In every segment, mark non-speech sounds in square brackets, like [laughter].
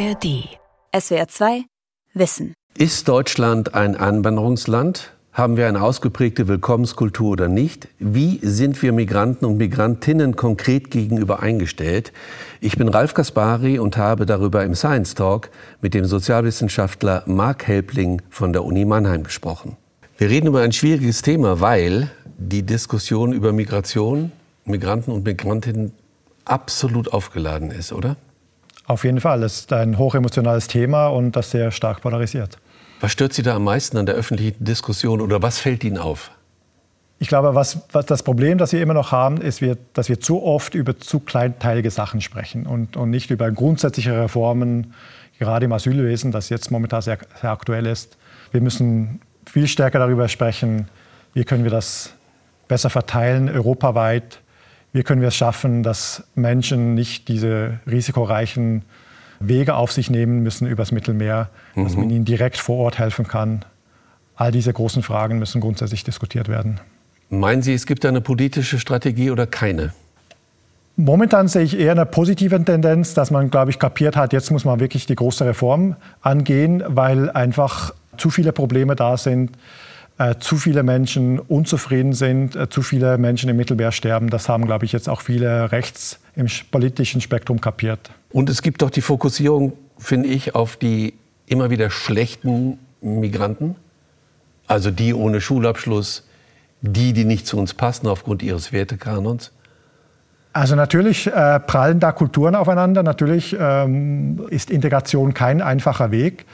ARD. SWR 2 Wissen. Ist Deutschland ein Einwanderungsland? Haben wir eine ausgeprägte Willkommenskultur oder nicht? Wie sind wir Migranten und Migrantinnen konkret gegenüber eingestellt? Ich bin Ralf Kaspari und habe darüber im Science Talk mit dem Sozialwissenschaftler Marc Helpling von der Uni Mannheim gesprochen. Wir reden über ein schwieriges Thema, weil die Diskussion über Migration, Migranten und Migrantinnen absolut aufgeladen ist, oder? Auf jeden Fall. Es ist ein hochemotionales Thema und das sehr stark polarisiert. Was stört Sie da am meisten an der öffentlichen Diskussion oder was fällt Ihnen auf? Ich glaube, was, was das Problem, das wir immer noch haben, ist, wir, dass wir zu oft über zu kleinteilige Sachen sprechen und, und nicht über grundsätzliche Reformen, gerade im Asylwesen, das jetzt momentan sehr, sehr aktuell ist. Wir müssen viel stärker darüber sprechen, wie können wir das besser verteilen, europaweit, wie können wir es schaffen, dass Menschen nicht diese risikoreichen Wege auf sich nehmen müssen übers Mittelmeer, mhm. dass man ihnen direkt vor Ort helfen kann. All diese großen Fragen müssen grundsätzlich diskutiert werden. Meinen Sie, es gibt eine politische Strategie oder keine? Momentan sehe ich eher eine positive Tendenz, dass man, glaube ich, kapiert hat, jetzt muss man wirklich die große Reform angehen, weil einfach zu viele Probleme da sind äh, zu viele Menschen unzufrieden sind, äh, zu viele Menschen im Mittelmeer sterben. Das haben, glaube ich, jetzt auch viele rechts im politischen Spektrum kapiert. Und es gibt doch die Fokussierung, finde ich, auf die immer wieder schlechten Migranten. Also die ohne Schulabschluss, die, die nicht zu uns passen aufgrund ihres Wertekanons. Also natürlich äh, prallen da Kulturen aufeinander. Natürlich ähm, ist Integration kein einfacher Weg.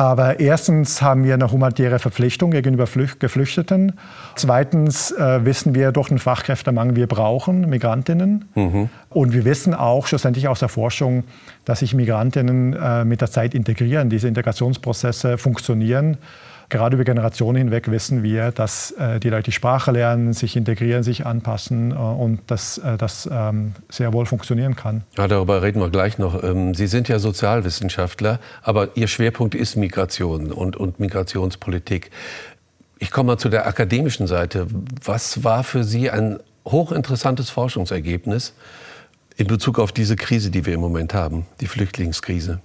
Aber erstens haben wir eine humanitäre Verpflichtung gegenüber Geflüchteten. Zweitens äh, wissen wir durch den Fachkräftemangel, wir brauchen Migrantinnen. Mhm. Und wir wissen auch schlussendlich aus der Forschung, dass sich Migrantinnen äh, mit der Zeit integrieren. Diese Integrationsprozesse funktionieren. Gerade über Generationen hinweg wissen wir, dass äh, die Leute die Sprache lernen, sich integrieren, sich anpassen äh, und dass äh, das ähm, sehr wohl funktionieren kann. Ja, darüber reden wir gleich noch. Ähm, Sie sind ja Sozialwissenschaftler, aber Ihr Schwerpunkt ist Migration und, und Migrationspolitik. Ich komme mal zu der akademischen Seite. Was war für Sie ein hochinteressantes Forschungsergebnis in Bezug auf diese Krise, die wir im Moment haben, die Flüchtlingskrise?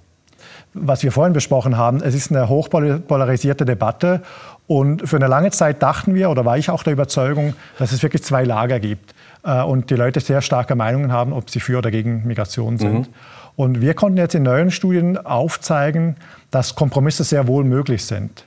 Was wir vorhin besprochen haben, es ist eine hochpolarisierte Debatte. Und für eine lange Zeit dachten wir, oder war ich auch der Überzeugung, dass es wirklich zwei Lager gibt äh, und die Leute sehr starke Meinungen haben, ob sie für oder gegen Migration sind. Mhm. Und wir konnten jetzt in neuen Studien aufzeigen, dass Kompromisse sehr wohl möglich sind.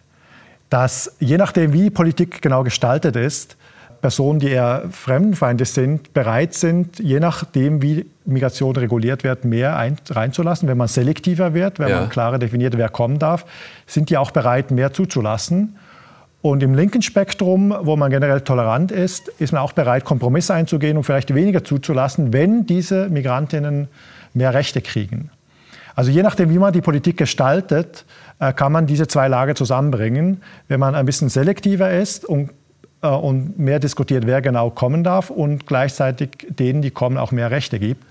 Dass je nachdem, wie die Politik genau gestaltet ist, Personen, die eher fremdenfeindlich sind, bereit sind, je nachdem, wie Migration reguliert wird, mehr ein, reinzulassen. Wenn man selektiver wird, wenn ja. man klarer definiert, wer kommen darf, sind die auch bereit, mehr zuzulassen. Und im linken Spektrum, wo man generell tolerant ist, ist man auch bereit, Kompromisse einzugehen und vielleicht weniger zuzulassen, wenn diese Migrantinnen mehr Rechte kriegen. Also je nachdem, wie man die Politik gestaltet, äh, kann man diese zwei Lager zusammenbringen. Wenn man ein bisschen selektiver ist und und mehr diskutiert, wer genau kommen darf und gleichzeitig denen, die kommen, auch mehr Rechte gibt.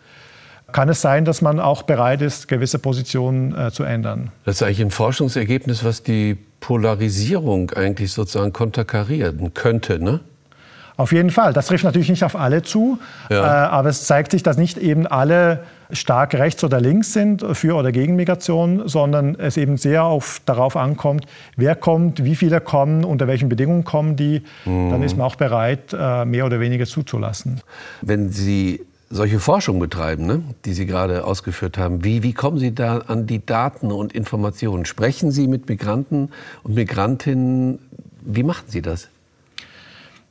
Kann es sein, dass man auch bereit ist, gewisse Positionen äh, zu ändern? Das ist eigentlich ein Forschungsergebnis, was die Polarisierung eigentlich sozusagen konterkarieren könnte, ne? Auf jeden Fall. Das trifft natürlich nicht auf alle zu, ja. äh, aber es zeigt sich, dass nicht eben alle stark rechts oder links sind für oder gegen Migration, sondern es eben sehr auf, darauf ankommt, wer kommt, wie viele kommen, unter welchen Bedingungen kommen die. Mhm. Dann ist man auch bereit, äh, mehr oder weniger zuzulassen. Wenn Sie solche Forschung betreiben, ne, die Sie gerade ausgeführt haben, wie, wie kommen Sie da an die Daten und Informationen? Sprechen Sie mit Migranten und Migrantinnen? Wie machen Sie das?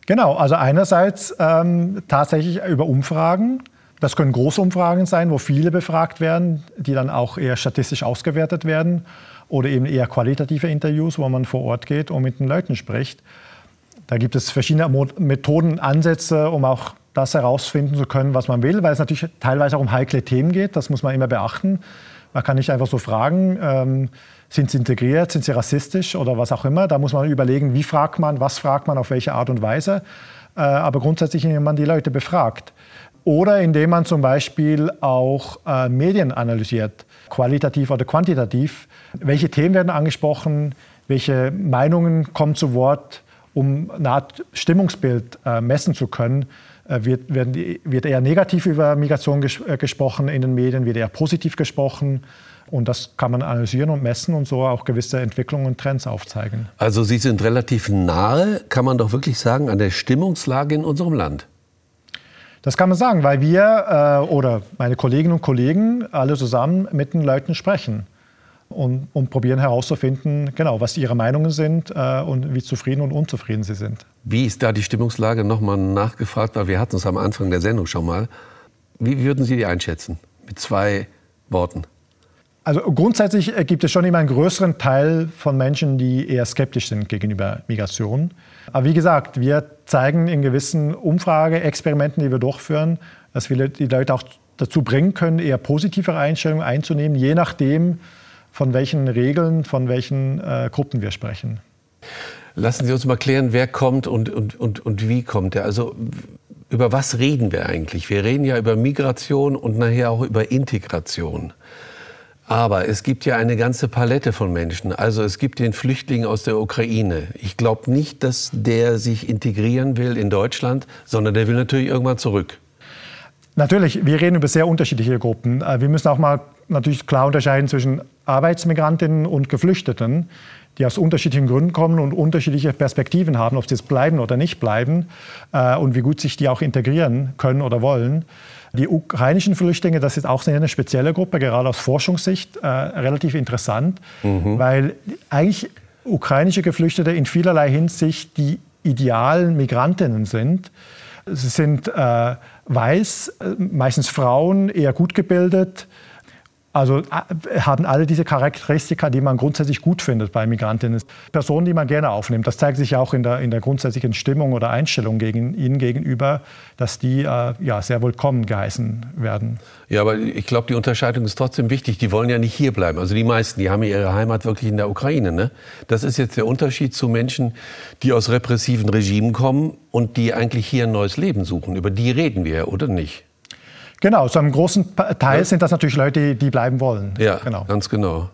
Genau, also einerseits ähm, tatsächlich über Umfragen. Das können große Umfragen sein, wo viele befragt werden, die dann auch eher statistisch ausgewertet werden. Oder eben eher qualitative Interviews, wo man vor Ort geht und mit den Leuten spricht. Da gibt es verschiedene Methoden, Ansätze, um auch das herausfinden zu können, was man will, weil es natürlich teilweise auch um heikle Themen geht. Das muss man immer beachten. Man kann nicht einfach so fragen, ähm, sind sie integriert, sind sie rassistisch oder was auch immer. Da muss man überlegen, wie fragt man, was fragt man, auf welche Art und Weise. Äh, aber grundsätzlich, indem man die Leute befragt. Oder indem man zum Beispiel auch äh, Medien analysiert, qualitativ oder quantitativ. Welche Themen werden angesprochen, welche Meinungen kommen zu Wort, um eine Art Stimmungsbild äh, messen zu können. Äh, wird, werden, wird, eher negativ über Migration ges äh, gesprochen in den Medien, wird eher positiv gesprochen. Und das kann man analysieren und messen und so auch gewisse Entwicklungen und Trends aufzeigen. Also Sie sind relativ nahe, kann man doch wirklich sagen, an der Stimmungslage in unserem Land. Das kann man sagen, weil wir äh, oder meine Kolleginnen und Kollegen alle zusammen mit den Leuten sprechen und, und probieren herauszufinden, genau, was ihre Meinungen sind äh, und wie zufrieden und unzufrieden sie sind. Wie ist da die Stimmungslage? Nochmal nachgefragt, weil wir hatten es am Anfang der Sendung schon mal. Wie würden Sie die einschätzen? Mit zwei Worten. Also grundsätzlich äh, gibt es schon immer einen größeren Teil von Menschen, die eher skeptisch sind gegenüber Migration. Aber wie gesagt, wir zeigen in gewissen Umfrageexperimenten, die wir durchführen, dass wir die Leute auch dazu bringen können, eher positivere Einstellungen einzunehmen, je nachdem, von welchen Regeln, von welchen äh, Gruppen wir sprechen. Lassen Sie uns mal klären, wer kommt und, und, und, und wie kommt er. Also über was reden wir eigentlich? Wir reden ja über Migration und nachher auch über Integration. Aber es gibt ja eine ganze Palette von Menschen. Also es gibt den Flüchtling aus der Ukraine. Ich glaube nicht, dass der sich integrieren will in Deutschland, sondern der will natürlich irgendwann zurück. Natürlich, wir reden über sehr unterschiedliche Gruppen. Äh, wir müssen auch mal natürlich klar unterscheiden zwischen Arbeitsmigrantinnen und Geflüchteten, die aus unterschiedlichen Gründen kommen und unterschiedliche Perspektiven haben, ob sie jetzt bleiben oder nicht bleiben äh, und wie gut sich die auch integrieren können oder wollen. Die ukrainischen Flüchtlinge, das ist auch eine spezielle Gruppe, gerade aus Forschungssicht äh, relativ interessant, mhm. weil eigentlich ukrainische Geflüchtete in vielerlei Hinsicht die idealen Migrantinnen sind. Sie sind äh, weiß, äh, meistens Frauen, eher gut gebildet, also äh, haben alle diese Charakteristika, die man grundsätzlich gut findet bei Migrantinnen. Personen, die man gerne aufnimmt. Das zeigt sich auch in der, in der grundsätzlichen Stimmung oder Einstellung gegen ihnen gegenüber, dass die äh, ja, sehr willkommen geheißen werden. Ja, aber ich glaube, die Unterscheidung ist trotzdem wichtig. Die wollen ja nicht hier bleiben. Also die meisten, die haben ihre Heimat wirklich in der Ukraine. Ne? Das ist jetzt der Unterschied zu Menschen, die aus repressiven Regimen kommen und die eigentlich hier ein neues Leben suchen. Über die reden wir, oder nicht? Genau, zu einem großen Teil ja. sind das natürlich Leute, die bleiben wollen. Ja, genau. ganz genau.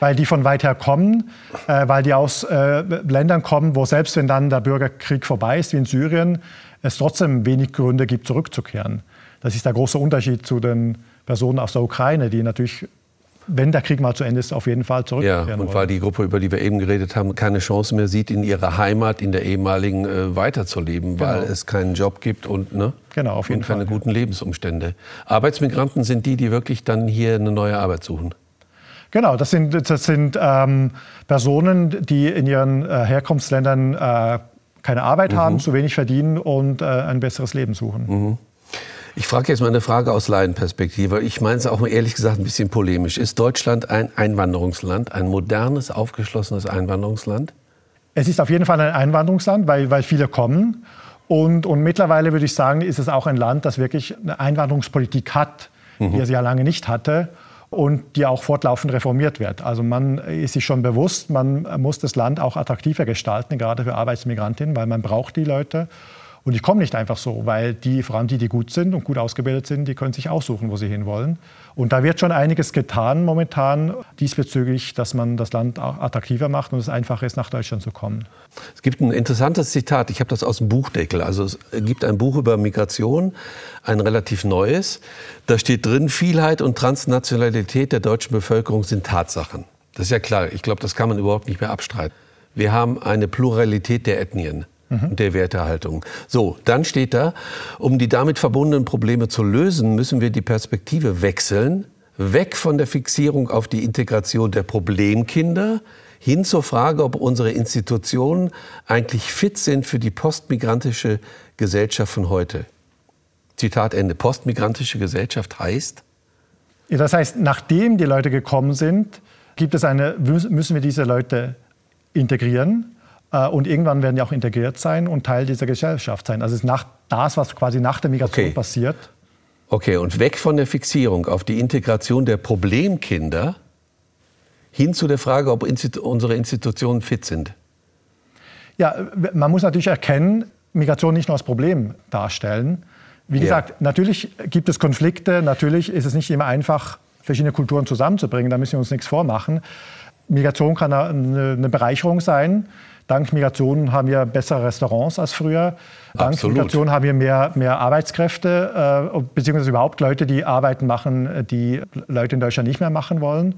Weil die von weit her kommen, äh, weil die aus äh, Ländern kommen, wo selbst wenn dann der Bürgerkrieg vorbei ist, wie in Syrien, es trotzdem wenig Gründe gibt, zurückzukehren. Das ist der große Unterschied zu den Personen aus der Ukraine, die natürlich wenn der Krieg mal zu Ende ist, auf jeden Fall zurückkehren Ja, und weil die Gruppe, über die wir eben geredet haben, keine Chance mehr sieht, in ihrer Heimat, in der ehemaligen, äh, weiterzuleben, genau. weil es keinen Job gibt und, ne? Genau, auf jeden und keine Fall, guten ja. Lebensumstände. Arbeitsmigranten sind die, die wirklich dann hier eine neue Arbeit suchen. Genau, das sind, das sind ähm, Personen, die in ihren äh, Herkunftsländern äh, keine Arbeit mhm. haben, zu wenig verdienen und äh, ein besseres Leben suchen. Mhm. Ich frage jetzt mal eine Frage aus Laienperspektive. Ich meine es auch ehrlich gesagt ein bisschen polemisch. Ist Deutschland ein Einwanderungsland, ein modernes, aufgeschlossenes Einwanderungsland? Es ist auf jeden Fall ein Einwanderungsland, weil, weil viele kommen. Und, und mittlerweile würde ich sagen, ist es auch ein Land, das wirklich eine Einwanderungspolitik hat, mhm. die es ja lange nicht hatte und die auch fortlaufend reformiert wird. Also man ist sich schon bewusst, man muss das Land auch attraktiver gestalten, gerade für Arbeitsmigrantinnen, weil man braucht die Leute. Und die kommen nicht einfach so, weil die, vor allem die, die gut sind und gut ausgebildet sind, die können sich aussuchen, wo sie hinwollen. Und da wird schon einiges getan momentan diesbezüglich, dass man das Land attraktiver macht und es einfacher ist, nach Deutschland zu kommen. Es gibt ein interessantes Zitat, ich habe das aus dem Buchdeckel. Also es gibt ein Buch über Migration, ein relativ neues. Da steht drin, Vielheit und Transnationalität der deutschen Bevölkerung sind Tatsachen. Das ist ja klar, ich glaube, das kann man überhaupt nicht mehr abstreiten. Wir haben eine Pluralität der Ethnien mhm. der Wertehaltung. So, dann steht da, um die damit verbundenen Probleme zu lösen, müssen wir die Perspektive wechseln, weg von der Fixierung auf die Integration der Problemkinder hin zur Frage, ob unsere Institutionen eigentlich fit sind für die postmigrantische Gesellschaft von heute. Zitat Ende. Postmigrantische Gesellschaft heißt? Ja, das heißt, nachdem die Leute gekommen sind, gibt es eine, müssen wir diese Leute integrieren. Äh, und irgendwann werden die auch integriert sein und Teil dieser Gesellschaft sein. Also es ist nach das, was quasi nach der Migration okay. passiert. Okay, und weg von der Fixierung auf die Integration der Problemkinder hin zu der Frage, ob unsere Institutionen fit sind. Ja, man muss natürlich erkennen, Migration nicht nur als Problem darstellen. Wie ja. gesagt, natürlich gibt es Konflikte, natürlich ist es nicht immer einfach, verschiedene Kulturen zusammenzubringen, da müssen wir uns nichts vormachen Migration kann eine, eine Bereicherung sein. Dank Migration haben wir bessere Restaurants als früher. Dank Absolut. Migration haben wir mehr, mehr Arbeitskräfte, äh, beziehungsweise überhaupt Leute, die Arbeiten machen, die Leute in Deutschland nicht mehr machen wollen.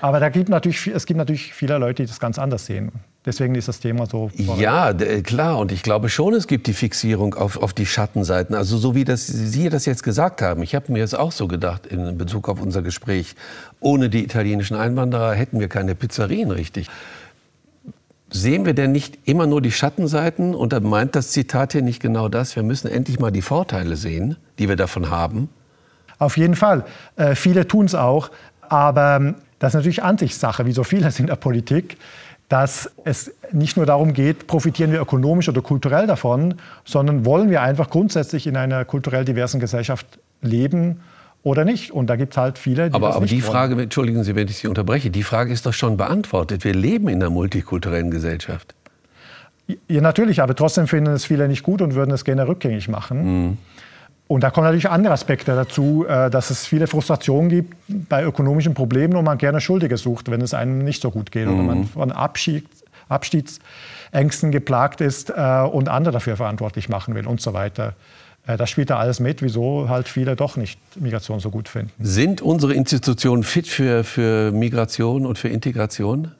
Aber da gibt natürlich, es gibt natürlich viele Leute, die das ganz anders sehen. Deswegen ist das Thema so. Ja, klar. Und ich glaube schon, es gibt die Fixierung auf, auf die Schattenseiten. Also so wie das, Sie das jetzt gesagt haben. Ich habe mir das auch so gedacht in Bezug auf unser Gespräch. Ohne die italienischen Einwanderer hätten wir keine Pizzerien richtig. Sehen wir denn nicht immer nur die Schattenseiten? Und da meint das Zitat hier nicht genau das. Wir müssen endlich mal die Vorteile sehen, die wir davon haben. Auf jeden Fall. Äh, viele tun es auch. Aber ähm, das ist natürlich Ansichtssache, wie so vieles in der Politik, dass es nicht nur darum geht, profitieren wir ökonomisch oder kulturell davon, sondern wollen wir einfach grundsätzlich in einer kulturell diversen Gesellschaft leben oder nicht. Und da gibt es halt viele, die aber, das aber nicht die Frage, wollen. entschuldigen Sie, wenn ich Sie unterbreche, die Frage ist doch schon beantwortet. Wir leben in einer multikulturellen Gesellschaft. Ja, natürlich, aber trotzdem finden es viele nicht gut und würden es gerne rückgängig machen. Mhm. Und da kommen natürlich andere Aspekte dazu, äh, dass es viele Frustrationen gibt bei ökonomischen Problemen und man gerne Schuldige sucht, wenn es einem nicht so gut geht mhm. oder man von Abschied, Abstiegsängsten geplagt ist äh, und andere dafür verantwortlich machen will und so weiter. Äh, das spielt da alles mit, wieso halt viele doch nicht Migration so gut finden. Sind unsere Institutionen fit für, für Migration und für Integration?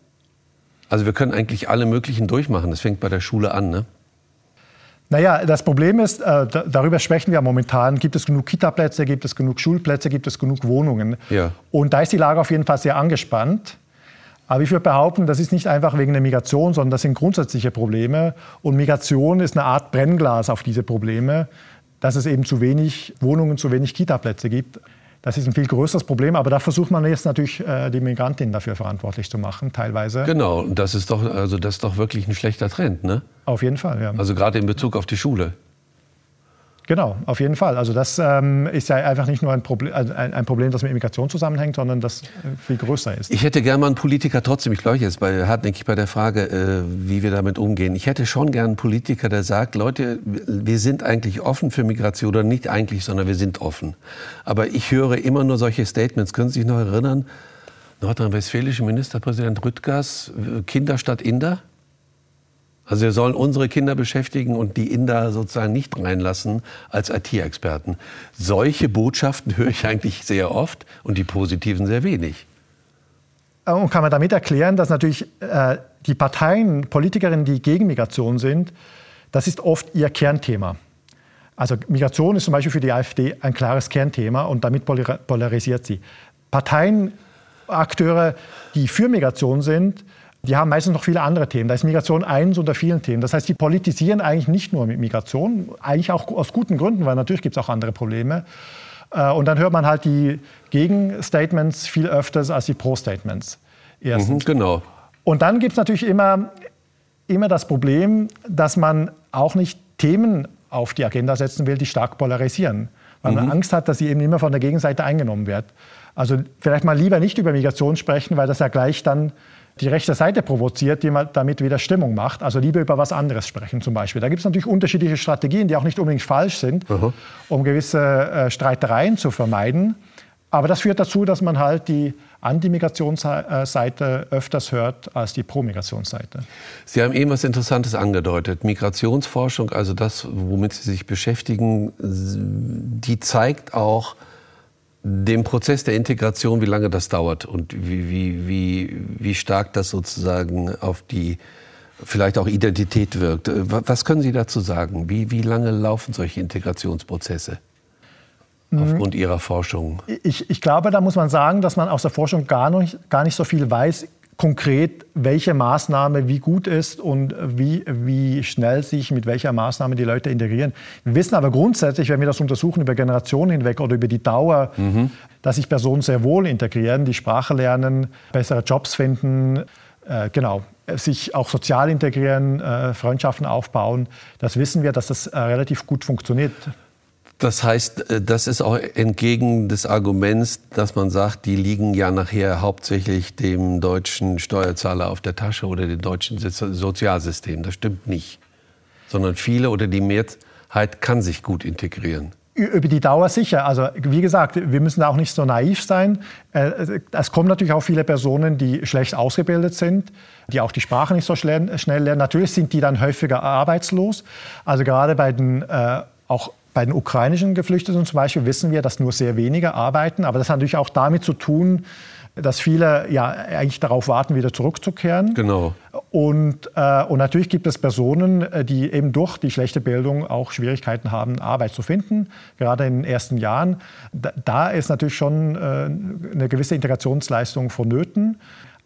Also wir können eigentlich alle möglichen durchmachen. Das fängt bei der Schule an, ne? Naja, das Problem ist, äh, darüber sprechen wir momentan, gibt es genug Kitaplätze, gibt es genug Schulplätze, gibt es genug Wohnungen. Ja. Und da ist die Lage auf jeden Fall sehr angespannt. Aber ich würde behaupten, das ist nicht einfach wegen der Migration, sondern das sind grundsätzliche Probleme. Und Migration ist eine Art Brennglas auf diese Probleme, dass es eben zu wenig Wohnungen, zu wenig Kitaplätze gibt. Das ist ein viel größeres Problem, aber da versucht man jetzt natürlich äh, die Migrantinnen dafür verantwortlich zu machen, teilweise. Genau, das ist doch, also das ist doch wirklich ein schlechter Trend, ne? Auf jeden Fall, ja. Also gerade in Bezug auf die Schule. Genau, auf jeden Fall. Also das ähm, ist ja einfach nicht nur ein Problem, ein, ein, Problem, das mit Immigration zusammenhängt, sondern das äh, viel größer ist. Ich hätte gerne mal einen Politiker trotzdem, ich glaube jetzt bei, hartnäckig bei der Frage, äh, wie wir damit umgehen. Ich hätte schon gerne einen Politiker, der sagt, Leute, wir sind eigentlich offen für Migration oder nicht eigentlich, sondern wir sind offen. Aber ich höre immer nur solche Statements. Können Sie sich noch erinnern? Nordrhein-Westfälische Ministerpräsident Rüttgers, äh, Kinder statt Inder? Also wir sollen unsere Kinder beschäftigen und die Inder sozusagen nicht reinlassen als IT-Experten. Solche Botschaften [laughs] höre ich eigentlich sehr oft und die positiven sehr wenig. Äh, und kann man damit erklären, dass natürlich äh, die Parteien, Politikerinnen, die gegen Migration sind, das ist oft ihr Kernthema. Also Migration ist zum Beispiel für die AfD ein klares Kernthema und damit polarisiert sie. Parteien, Akteure, die für Migration sind, die haben meistens noch viele andere Themen. Da ist Migration eins unter vielen Themen. Das heißt, die politisieren eigentlich nicht nur mit Migration, eigentlich auch aus guten Gründen, weil natürlich gibt es auch andere Probleme. Äh, und dann hört man halt die Gegenstatements viel öfters als die Pro-Statements. Mhm, genau. Und dann gibt es natürlich immer, immer das Problem, dass man auch nicht Themen auf die Agenda setzen will, die stark polarisieren. Weil mhm. man Angst hat, dass sie eben immer von der Gegenseite eingenommen wird. Also vielleicht mal lieber nicht über Migration sprechen, weil das ja gleich dann die rechte Seite provoziert, die man damit wieder Stimmung macht. Also lieber über was anderes sprechen zum Beispiel. Da gibt es natürlich unterschiedliche Strategien, die auch nicht unbedingt falsch sind, Aha. um gewisse äh, Streitereien zu vermeiden. Aber das führt dazu, dass man halt die Anti-Migrationsseite öfters hört als die Pro-Migrationsseite. Sie haben eben was Interessantes angedeutet. Migrationsforschung, also das, womit Sie sich beschäftigen, die zeigt auch, dem Prozess der Integration, wie lange das dauert und wie, wie, wie, wie stark das sozusagen auf die vielleicht auch Identität wirkt. Was können Sie dazu sagen? Wie, wie lange laufen solche Integrationsprozesse? Mhm. Aufgrund Ihrer Forschung? Ich, ich glaube, da muss man sagen, dass man aus der Forschung gar nicht, gar nicht so viel weiß konkret, welche Maßnahme wie gut ist und wie, wie schnell sich mit welcher Maßnahme die Leute integrieren. Wir wissen aber grundsätzlich, wenn wir das untersuchen über Generationen hinweg oder über die Dauer, mhm. dass sich Personen sehr wohl integrieren, die Sprache lernen, bessere Jobs finden, äh, genau, sich auch sozial integrieren, äh, Freundschaften aufbauen. Das wissen wir, dass das äh, relativ gut funktioniert. Das heißt, äh, das ist auch entgegen des Arguments, dass man sagt, die liegen ja nachher hauptsächlich dem deutschen Steuerzahler auf der Tasche oder dem deutschen Sozialsystem. Das stimmt nicht. Sondern viele oder die Mehrheit kann sich gut integrieren. Über die Dauer sicher. Also wie gesagt, wir müssen auch nicht so naiv sein. Äh, es kommen natürlich auch viele Personen, die schlecht ausgebildet sind, die auch die Sprache nicht so schnell, lernen. Natürlich sind die dann häufiger arbeitslos. Also gerade bei den äh, auch bei den ukrainischen Geflüchteten zum Beispiel wissen wir, dass nur sehr wenige arbeiten. Aber das hat natürlich auch damit zu tun, dass viele ja eigentlich darauf warten, wieder zurückzukehren. Genau. Und, äh, und natürlich gibt es Personen, äh, die eben durch die schlechte Bildung auch Schwierigkeiten haben, Arbeit zu finden, gerade in den ersten Jahren. Da, da ist natürlich schon äh, eine gewisse Integrationsleistung vonnöten.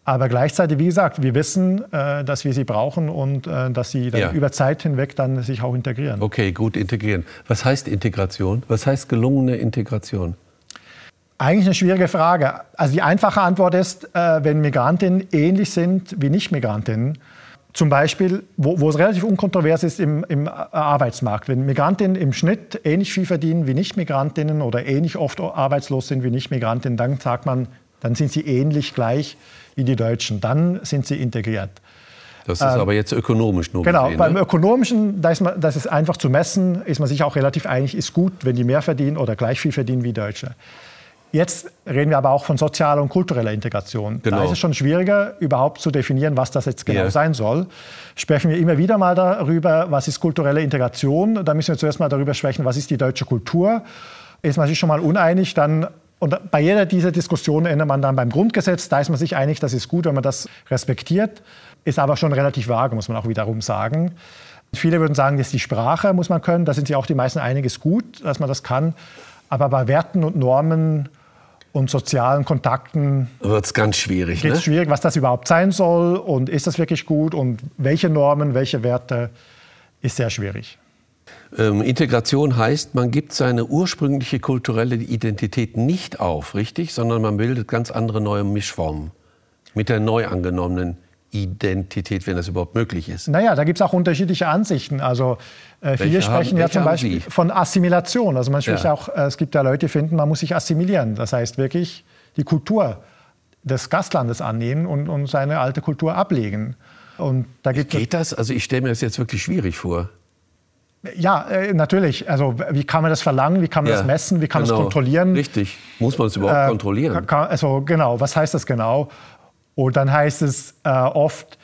Aber gleichzeitig, wie gesagt, wir wissen, äh, dass wir sie brauchen und äh, dass sie dann ja. über Zeit hinweg dann sich auch integrieren. Okay, gut integrieren. Was heißt Integration? Was heißt gelungene Integration? Eigentlich eine schwierige Frage. Also die einfache Antwort ist, äh, wenn Migrantinnen ähnlich sind wie Nicht-Migrantinnen, zum Beispiel, wo, wo, es relativ unkontrovers ist im, im, Arbeitsmarkt. Wenn Migrantinnen im Schnitt ähnlich viel verdienen wie Nicht-Migrantinnen oder ähnlich oft arbeitslos sind wie Nicht-Migrantinnen, dann sagt man, dann sind sie ähnlich gleich wie die Deutschen. Dann sind sie integriert. Das ist ähm, aber jetzt ökonomisch nur Genau, gesehen, beim ne? Ökonomischen, da ist man, das ist einfach zu messen, ist man sich auch relativ einig, ist gut, wenn die mehr verdienen oder gleich viel verdienen wie Deutsche. Jetzt reden wir aber auch von sozialer und kultureller Integration. Genau. Da ist es schon schwieriger, überhaupt zu definieren, was das jetzt genau yeah. sein soll. Sprechen wir immer wieder mal darüber, was ist kulturelle Integration. Da müssen wir zuerst mal darüber sprechen, was ist die deutsche Kultur. Ist man sich schon mal uneinig, dann und bei jeder dieser Diskussionen endet man dann beim Grundgesetz. Da ist man sich einig, das ist gut, wenn man das respektiert. Ist aber schon relativ vage, muss man auch wiederum sagen. Viele würden sagen, das ist die Sprache, muss man können. Da sind sich auch die meisten einig, ist gut, dass man das kann. Aber bei Werten und Normen und sozialen Kontakten wird es ganz schwierig. Geht ne? schwierig, was das überhaupt sein soll und ist das wirklich gut und welche Normen, welche Werte, ist sehr schwierig. Ähm, Integration heißt, man gibt seine ursprüngliche kulturelle Identität nicht auf, richtig, sondern man bildet ganz andere neue Mischformen mit der neu angenommenen Identität, wenn das überhaupt möglich ist. Naja, da gibt es auch unterschiedliche Ansichten. Also äh, viele sprechen ja zum Beispiel von Assimilation. Also man spricht ja. auch, äh, es gibt ja Leute, die finden, man muss sich assimilieren. Das heißt wirklich die Kultur des Gastlandes annehmen und, und seine alte Kultur ablegen. Und da gibt Geht das? Also ich stelle mir das jetzt wirklich schwierig vor. Ja, äh, natürlich. Also wie kann man das verlangen? Wie kann man ja, das messen? Wie kann man genau. das kontrollieren? Richtig. Muss man es überhaupt äh, kontrollieren? Kann, also genau. Was heißt das genau? Und dann heißt es äh, oft,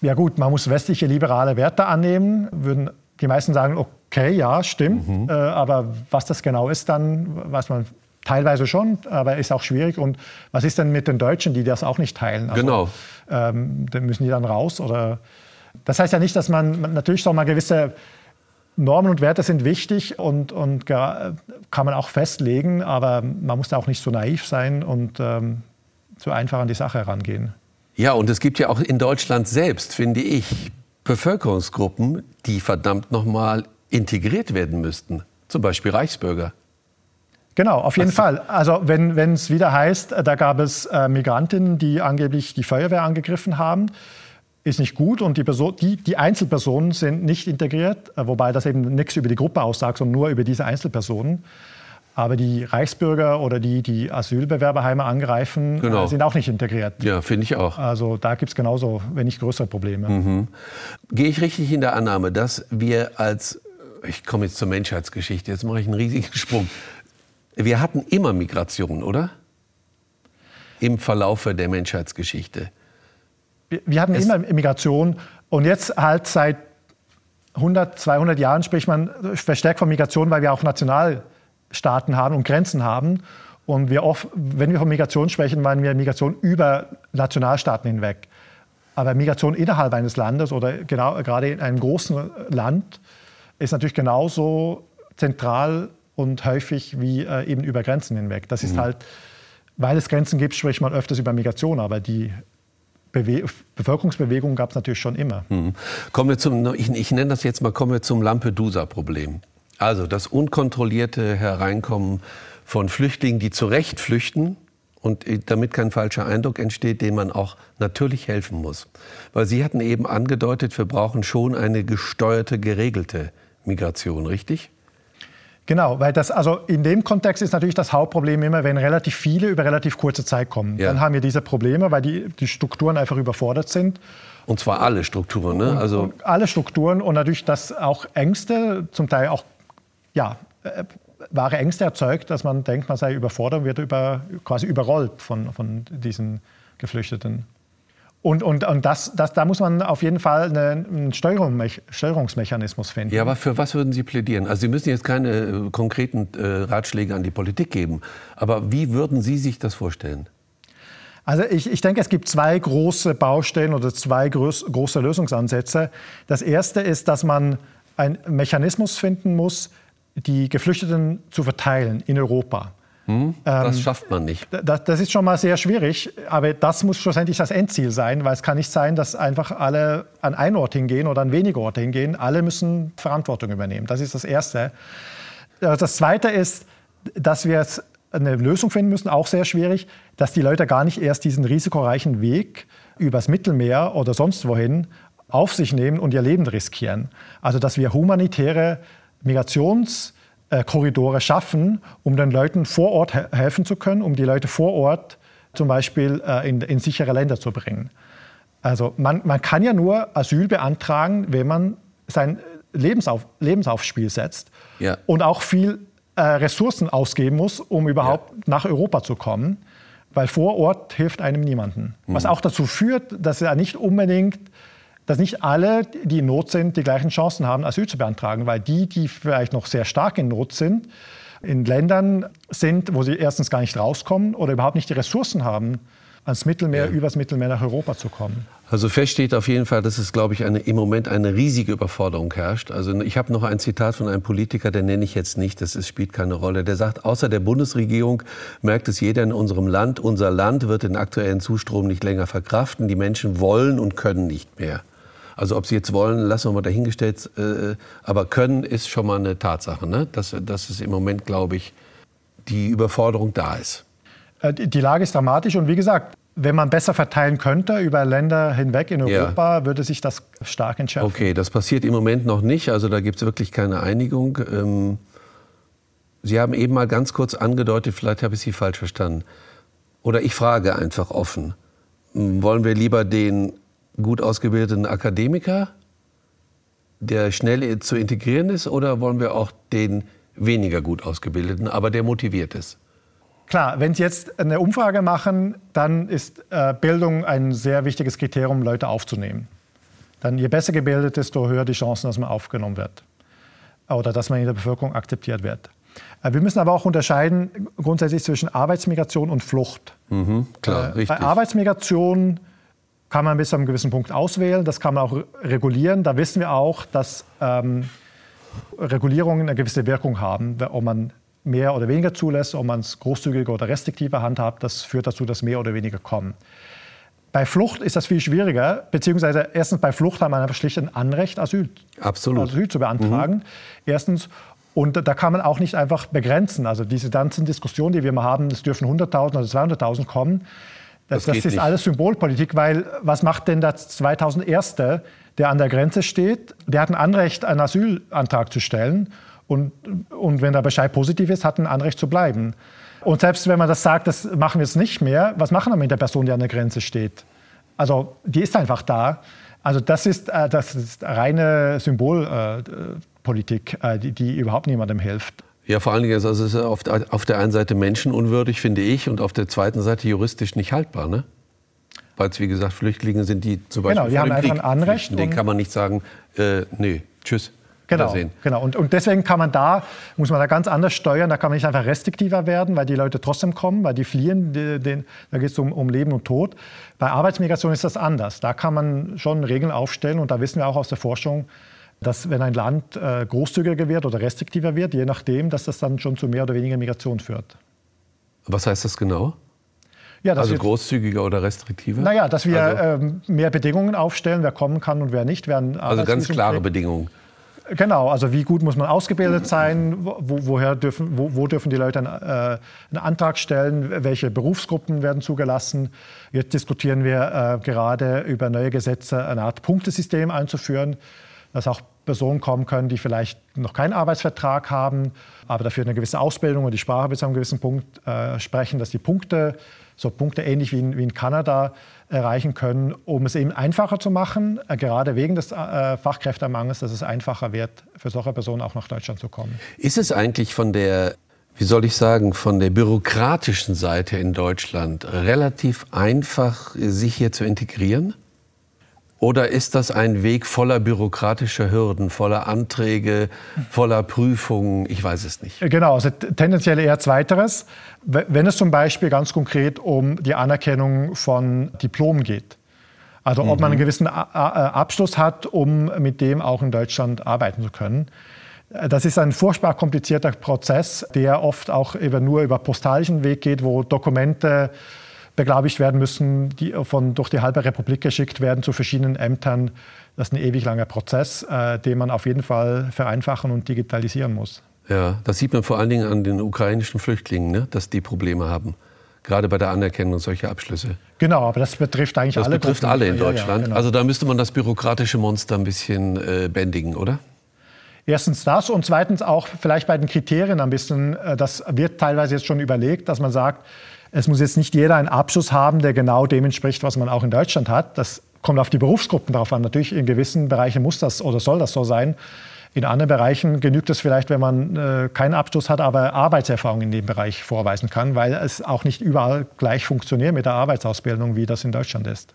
ja gut, man muss westliche liberale Werte annehmen. Würden die meisten sagen, okay, ja, stimmt. Mhm. Äh, aber was das genau ist, dann weiß man teilweise schon, aber ist auch schwierig. Und was ist denn mit den Deutschen, die das auch nicht teilen? Also, genau. Ähm, müssen die dann raus? Oder das heißt ja nicht, dass man, man natürlich soll man gewisse Normen und Werte sind wichtig und, und kann man auch festlegen, aber man muss da auch nicht so naiv sein und ähm, zu einfach an die Sache herangehen. Ja, und es gibt ja auch in Deutschland selbst, finde ich, Bevölkerungsgruppen, die verdammt nochmal integriert werden müssten. Zum Beispiel Reichsbürger. Genau, auf jeden? Fall. Also wenn es wieder heißt, da gab es äh, Migrantinnen, die angeblich die Feuerwehr angegriffen haben, ist nicht gut und die, Person, die, die Einzelpersonen sind nicht integriert, äh, wobei das eben nichts über die Gruppe aussagt, sondern nur über diese Einzelpersonen. Aber die Reichsbürger oder die, die Asylbewerberheime angreifen, äh, genau. sind auch nicht integriert. Ja, finde ich auch. Also da gibt es genauso, wenn nicht größere Probleme. Mhm. Gehe ich richtig in der Annahme, dass wir als, ich komme jetzt zur Menschheitsgeschichte, jetzt mache ich einen riesigen Sprung. Wir hatten immer Migration, oder? Im Verlaufe der Menschheitsgeschichte wir hatten es immer Migration und jetzt halt seit 100, 200 Jahren spricht man verstärkt von Migration, weil wir auch Nationalstaaten haben und Grenzen haben. Und wir oft, wenn wir von Migration sprechen, meinen wir Migration über Nationalstaaten hinweg. Aber Migration innerhalb eines Landes oder genau, gerade in einem großen Land ist natürlich genauso zentral und häufig wie äh, eben über Grenzen hinweg. Das ist mhm. halt, weil es Grenzen gibt, spricht man öfters über Migration, aber die Bewe Bevölkerungsbewegungen gab es natürlich schon immer. Mhm. Kommen wir zum, ich, ich nenne das jetzt mal, kommen wir zum Lampedusa-Problem. Also das unkontrollierte Hereinkommen von Flüchtlingen, die zu Recht flüchten und äh, damit kein falscher Eindruck entsteht, dem man auch natürlich helfen muss. Weil Sie hatten eben angedeutet, wir brauchen schon eine gesteuerte, geregelte Migration, richtig? Genau, weil das, also in dem Kontext ist natürlich das Hauptproblem immer, wenn relativ viele über relativ kurze Zeit kommen. Ja. Dann haben wir diese Probleme, weil die, die Strukturen einfach überfordert sind. Und zwar alle Strukturen, ne? Also und alle Strukturen und natürlich, dass auch Ängste, zum Teil auch ja, äh, wahre Ängste erzeugt, dass man denkt, man sei überfordert und wird über, quasi überrollt von, von diesen Geflüchteten. Und, und, und das, das, da muss man auf jeden Fall einen Steuerung, Steuerungsmechanismus finden. Ja, aber für was würden Sie plädieren? Also Sie müssen jetzt keine äh, konkreten äh, Ratschläge an die Politik geben. Aber wie würden Sie sich das vorstellen? Also ich, ich denke, es gibt zwei große Baustellen oder zwei groß, große Lösungsansätze. Das erste ist, dass man einen Mechanismus finden muss, die Geflüchteten zu verteilen in Europa. Hm, das ähm, schafft man nicht. Das, das, ist schon mal sehr schwierig, aber das muss schlussendlich das Endziel sein, weil es kann nicht sein, dass einfach alle an einen Ort hingehen oder an wenige Orte hingehen. Alle müssen Verantwortung übernehmen. Das ist das Erste. Äh, das Zweite ist, dass wir eine Lösung finden müssen, auch sehr schwierig, dass die Leute gar nicht erst diesen risikoreichen Weg übers Mittelmeer oder sonst wohin auf sich nehmen und ihr Leben riskieren. Also dass wir humanitäre Migrations- äh, Korridore schaffen, um den Leuten vor Ort he helfen zu können, um die Leute vor Ort zum Beispiel äh, in, in, sichere Länder zu bringen. Also man, man, kann ja nur Asyl beantragen, wenn man sein Lebensauf, Lebensaufspiel setzt ja. und auch viel äh, Ressourcen ausgeben muss, um überhaupt ja. nach Europa zu kommen. Weil vor Ort hilft einem niemanden. Mhm. Was auch dazu führt, dass er nicht unbedingt dass nicht alle, die in Not sind, die gleichen Chancen haben, Asyl zu beantragen, weil die, die vielleicht noch sehr stark in Not sind, in Ländern sind, wo sie erstens gar nicht rauskommen oder überhaupt nicht die Ressourcen haben, ans Mittelmeer, ja. übers Mittelmeer nach Europa zu kommen. Also fest steht auf jeden Fall, dass es, glaube ich, eine, im Moment eine riesige Überforderung herrscht. Also ich habe noch ein Zitat von einem Politiker, den nenne ich jetzt nicht, das ist, spielt keine Rolle. Der sagt, außer der Bundesregierung merkt es jeder in unserem Land, unser Land wird den aktuellen Zustrom nicht länger verkraften. Die Menschen wollen und können nicht mehr. Also ob sie jetzt wollen, lassen wir mal dahingestellt. Äh, aber können ist schon mal eine Tatsache, ne? dass, dass es im Moment, glaube ich, die Überforderung da ist. Äh, die Lage ist dramatisch und wie gesagt, wenn man besser verteilen könnte über Länder hinweg in Europa, ja. würde sich das stark entschärfen. Okay, das passiert im Moment noch nicht. Also da gibt es wirklich keine Einigung. Ähm, Sie haben eben mal ganz kurz angedeutet, vielleicht habe ich Sie falsch verstanden. Oder ich frage einfach offen. Wollen wir lieber den gut ausgebildeten Akademiker, der schnell zu integrieren ist, oder wollen wir auch den weniger gut ausgebildeten, aber der motiviert ist? Klar, wenn Sie jetzt eine Umfrage machen, dann ist äh, Bildung ein sehr wichtiges Kriterium, Leute aufzunehmen. Dann je besser gebildet, desto höher die Chancen, dass man aufgenommen wird oder dass man in der Bevölkerung akzeptiert wird. Äh, wir müssen aber auch unterscheiden grundsätzlich zwischen Arbeitsmigration und Flucht. Mhm, klar, äh, richtig. Bei Arbeitsmigration kann man bis zu einem gewissen Punkt auswählen. Das kann man auch regulieren. Da wissen wir auch, dass ähm, Regulierungen eine gewisse Wirkung haben. Ob man mehr oder weniger zulässt, ob man es großzügiger oder restriktiver handhabt, das führt dazu, dass mehr oder weniger kommen. Bei Flucht ist das viel schwieriger, beziehungsweise erstens bei Flucht hat man einfach schlicht ein Anrecht, Asyl, Absolut. Asyl zu beantragen. Mhm. Erstens. Und da kann man auch nicht einfach begrenzen. Also diese ganzen Diskussionen, die wir mal haben, es dürfen 100.000 oder 200.000 kommen, das, das, das ist nicht. alles Symbolpolitik, weil was macht denn der 2001., der an der Grenze steht? Der hat ein Anrecht, einen Asylantrag zu stellen. Und, und wenn der Bescheid positiv ist, hat er ein Anrecht zu bleiben. Und selbst wenn man das sagt, das machen wir jetzt nicht mehr, was machen wir mit der Person, die an der Grenze steht? Also die ist einfach da. Also das ist, äh, das ist reine Symbolpolitik, äh, die, die überhaupt niemandem hilft. Ja, vor allen Dingen ist also es auf, auf der einen Seite menschenunwürdig, finde ich, und auf der zweiten Seite juristisch nicht haltbar. Ne? Weil es, wie gesagt, Flüchtlinge sind, die zum Beispiel genau, die haben einfach ein Anrecht. Den kann man nicht sagen, äh, nee, tschüss. Genau, genau. Und, und, deswegen kann man da, muss man da ganz anders steuern. Da kann man nicht einfach restriktiver werden, weil die Leute trotzdem kommen, weil die fliehen. Die, die, da geht es um, um Leben und Tod. Bei Arbeitsmigration ist das anders. Da kann man schon Regeln aufstellen. Und da wissen wir auch aus der Forschung, dass wenn ein Land äh, großzügiger wird oder restriktiver wird, je nachdem, dass das dann schon zu mehr oder weniger Migration führt. Was heißt das genau? Ja, also großzügiger oder restriktiver? Naja, dass wir also, ähm, mehr Bedingungen aufstellen, wer kommen kann und wer nicht. Wer also ganz klare kriegt. Bedingungen. Genau, also wie gut muss man ausgebildet sein, wo, woher dürfen, wo, wo dürfen die Leute einen, äh, einen, Antrag stellen, welche Berufsgruppen werden zugelassen. Jetzt diskutieren wir äh, gerade über neue Gesetze, eine Art Punktesystem einzuführen, dass auch Personen kommen können, die vielleicht noch keinen Arbeitsvertrag haben, aber dafür eine gewisse Ausbildung und die Sprache bis zu einem gewissen Punkt äh, sprechen, dass die Punkte so Punkte ähnlich wie in, wie in Kanada erreichen können, um es eben einfacher zu machen, äh, gerade wegen des äh, Fachkräftemangels, dass es einfacher wird, für solche Personen auch nach Deutschland zu kommen. Ist es eigentlich von der, wie soll ich sagen, von der bürokratischen Seite in Deutschland relativ einfach, sich hier zu integrieren? Oder ist das ein Weg voller bürokratischer Hürden, voller Anträge, voller Prüfungen? Ich weiß es nicht. Genau, also tendenziell eher zweiteres. Wenn es zum Beispiel ganz konkret um die Anerkennung von Diplomen geht. Also ob man einen mhm. gewissen Abschluss hat, um mit dem auch in Deutschland arbeiten zu können. Das ist ein furchtbar komplizierter Prozess, der oft auch eben nur über postalischen Weg geht, wo Dokumente beglaubigt werden müssen, die von, durch die halbe Republik geschickt werden zu verschiedenen Ämtern. Das ist ein ewig langer Prozess, äh, den man auf jeden Fall vereinfachen und digitalisieren muss. Ja, das sieht man vor allen Dingen an den ukrainischen Flüchtlingen, ne? dass die Probleme haben. Gerade bei der Anerkennung solcher Abschlüsse. Genau, aber das betrifft eigentlich das alle. Das betrifft Gruppen. alle in Deutschland. Ja, ja, genau. Also da müsste man das bürokratische Monster ein bisschen äh, bändigen, oder? Erstens das und zweitens auch vielleicht bei den Kriterien ein bisschen, äh, das wird teilweise jetzt schon überlegt, dass man sagt, es muss jetzt nicht jeder einen Abschluss haben, der genau dem entspricht, was man auch in Deutschland hat. Das kommt auf die Berufsgruppen drauf an. Natürlich in gewissen Bereichen muss das oder soll das so sein. In anderen Bereichen genügt es vielleicht, wenn man äh, keinen Abschluss hat, aber Arbeitserfahrung in dem Bereich vorweisen kann, weil es auch nicht überall gleich funktioniert mit der Arbeitsausbildung, wie das in Deutschland ist.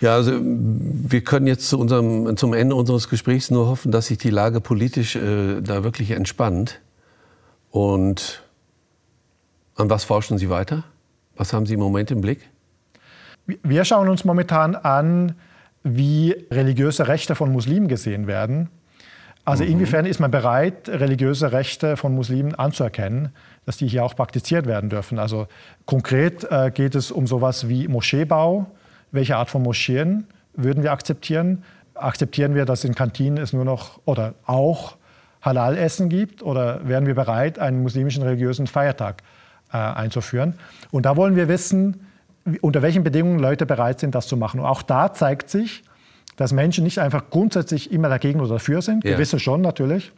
Ja, also wir können jetzt zu unserem, zum Ende unseres Gesprächs nur hoffen, dass sich die Lage politisch äh, da wirklich entspannt. Und an was forschen Sie weiter? Was haben Sie im Moment im Blick? Wir schauen uns momentan an, wie religiöse Rechte von Muslimen gesehen werden. Also mhm. inwiefern ist man bereit, religiöse Rechte von Muslimen anzuerkennen, dass die hier auch praktiziert werden dürfen. Also konkret äh, geht es um sowas wie Moscheebau. Welche Art von Moscheen würden wir akzeptieren? Akzeptieren wir, dass in Kantinen es nur noch oder auch Halal-Essen gibt? Oder wären wir bereit, einen muslimischen religiösen Feiertag äh, einzuführen. Und da wollen wir wissen, unter welchen Bedingungen Leute bereit sind, das zu machen. Und auch da zeigt sich, dass Menschen nicht einfach grundsätzlich immer dagegen oder dafür sind, ja. gewisse schon natürlich,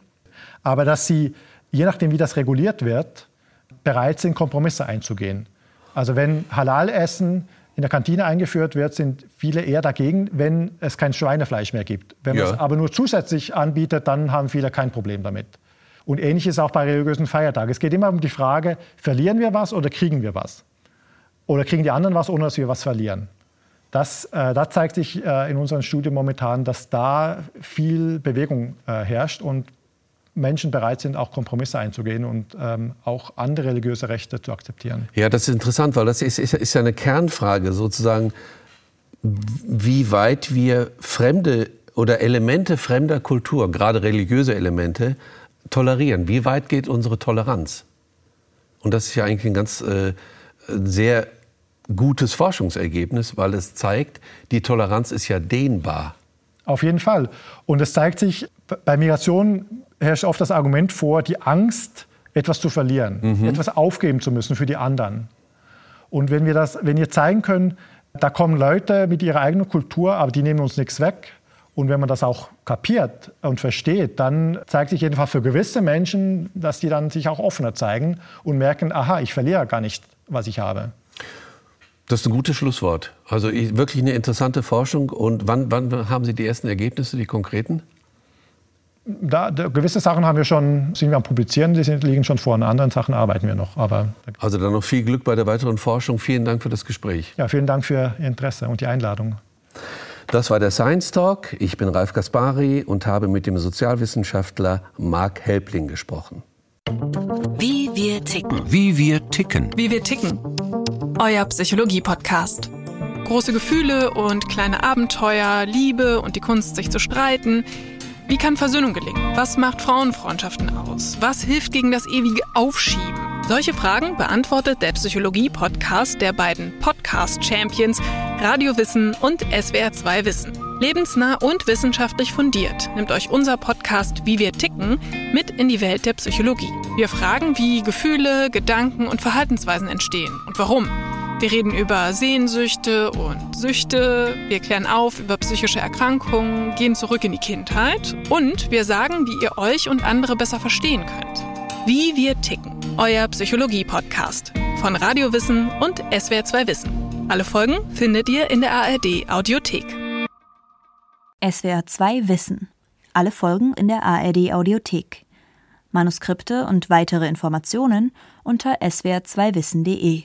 aber dass sie, je nachdem wie das reguliert wird, bereit sind, Kompromisse einzugehen. Also wenn Halal-Essen in der Kantine eingeführt wird, sind viele eher dagegen, wenn es kein Schweinefleisch mehr gibt. Wenn man es aber nur zusätzlich anbietet, dann haben viele kein Problem damit. Und ähnlich ist auch bei religiösen Feiertagen. Es geht immer um die Frage, verlieren wir was oder kriegen wir was? Oder kriegen die anderen was, ohne dass wir was verlieren? Das, äh, da zeigt sich äh, in unseren Studien momentan, dass da viel Bewegung äh, herrscht und Menschen bereit sind, auch Kompromisse einzugehen und ähm, auch andere religiöse Rechte zu akzeptieren. Ja, das ist interessant, weil das ist, ist, ist ja eine Kernfrage sozusagen, wie weit wir fremde oder Elemente fremder Kultur, gerade religiöse Elemente, tolerieren? Wie weit geht unsere Toleranz? Und das ist ja eigentlich ein ganz äh, sehr gutes Forschungsergebnis, weil es zeigt, die Toleranz ist ja dehnbar. Auf jeden Fall. Und es zeigt sich, bei Migration herrscht oft das Argument vor, die Angst, etwas zu verlieren, mhm. etwas aufgeben zu müssen für die anderen. Und wenn wir, das, wenn wir zeigen können, da kommen Leute mit ihrer eigenen Kultur, aber die nehmen uns nichts weg, und wenn man das auch kapiert und versteht, dann zeigt sich jedenfalls für gewisse Menschen, dass die dann sich auch offener zeigen und merken, aha, ich verliere gar nicht, was ich habe. Das ist ein gutes Schlusswort. Also wirklich eine interessante Forschung. Und wann, wann haben Sie die ersten Ergebnisse, die konkreten? Da, da, gewisse Sachen haben wir schon, sind wir am Publizieren, die sind, liegen schon vor. An anderen Sachen arbeiten wir noch. Aber also dann noch viel Glück bei der weiteren Forschung. Vielen Dank für das Gespräch. Ja, vielen Dank für Ihr Interesse und die Einladung. Das war der Science Talk. Ich bin Ralf Gaspari und habe mit dem Sozialwissenschaftler Marc Helpling gesprochen. Wie wir ticken. Wie wir ticken. Wie wir ticken. Euer Psychologie-Podcast. Große Gefühle und kleine Abenteuer, Liebe und die Kunst, sich zu streiten. Wie kann Versöhnung gelingen? Was macht Frauenfreundschaften aus? Was hilft gegen das ewige Aufschieben? Solche Fragen beantwortet der Psychologie-Podcast der beiden Podcast-Champions Radio Wissen und SWR2 Wissen. Lebensnah und wissenschaftlich fundiert nimmt euch unser Podcast Wie wir ticken mit in die Welt der Psychologie. Wir fragen, wie Gefühle, Gedanken und Verhaltensweisen entstehen und warum. Wir reden über Sehnsüchte und Süchte, wir klären auf über psychische Erkrankungen, gehen zurück in die Kindheit und wir sagen, wie ihr euch und andere besser verstehen könnt. Wie wir ticken, euer Psychologie-Podcast. von Radio Wissen und SWR2 Wissen. Alle Folgen findet ihr in der ARD Audiothek. SWR2 Wissen. Alle Folgen in der ARD Audiothek. Manuskripte und weitere Informationen unter swr2wissen.de.